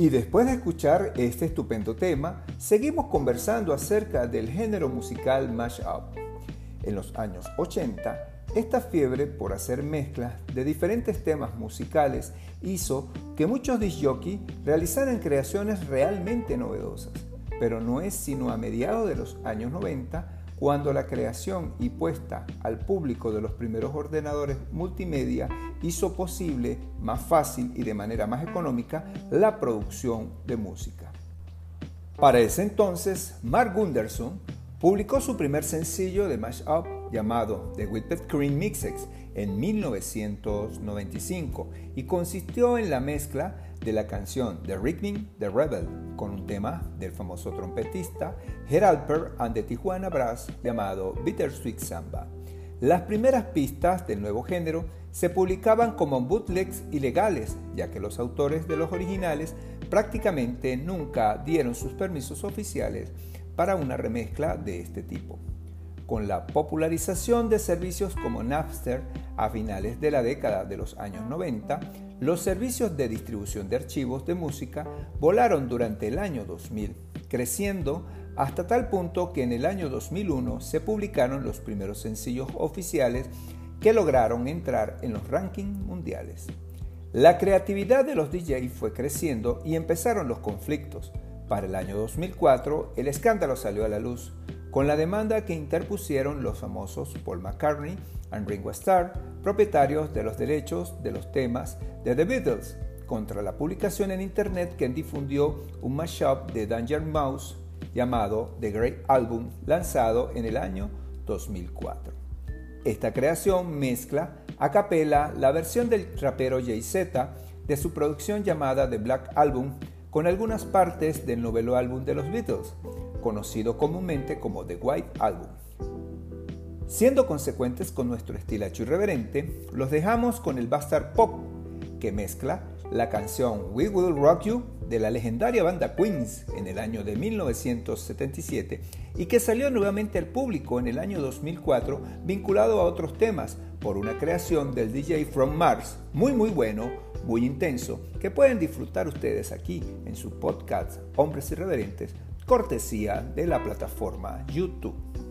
Y después de escuchar este estupendo tema, seguimos conversando acerca del género musical mashup. En los años 80, esta fiebre por hacer mezclas de diferentes temas musicales hizo que muchos disc realizaran creaciones realmente novedosas, pero no es sino a mediados de los años 90 cuando la creación y puesta al público de los primeros ordenadores multimedia hizo posible más fácil y de manera más económica la producción de música. Para ese entonces, Mark Gunderson publicó su primer sencillo de mashup llamado The Whipped Cream Mixes en 1995 y consistió en la mezcla de la canción The Rickning the Rebel con un tema del famoso trompetista Geralper and the Tijuana Brass llamado Bittersweet Samba. Las primeras pistas del nuevo género se publicaban como bootlegs ilegales, ya que los autores de los originales prácticamente nunca dieron sus permisos oficiales para una remezcla de este tipo. Con la popularización de servicios como Napster a finales de la década de los años 90, los servicios de distribución de archivos de música volaron durante el año 2000, creciendo hasta tal punto que en el año 2001 se publicaron los primeros sencillos oficiales que lograron entrar en los rankings mundiales. La creatividad de los DJs fue creciendo y empezaron los conflictos. Para el año 2004 el escándalo salió a la luz, con la demanda que interpusieron los famosos Paul McCartney y Ringo Starr, propietarios de los derechos de los temas de The Beatles, contra la publicación en Internet que difundió un mashup de Danger Mouse llamado The Great Album, lanzado en el año 2004. Esta creación mezcla a capela la versión del rapero Jay-Z de su producción llamada The Black Album con algunas partes del novelo álbum de los Beatles, conocido comúnmente como The White Album. Siendo consecuentes con nuestro estilacho irreverente, los dejamos con el Bastard Pop, que mezcla la canción We Will Rock You de la legendaria banda Queens en el año de 1977 y que salió nuevamente al público en el año 2004 vinculado a otros temas por una creación del DJ From Mars, muy muy bueno, muy intenso, que pueden disfrutar ustedes aquí en su podcast Hombres Irreverentes, cortesía de la plataforma YouTube.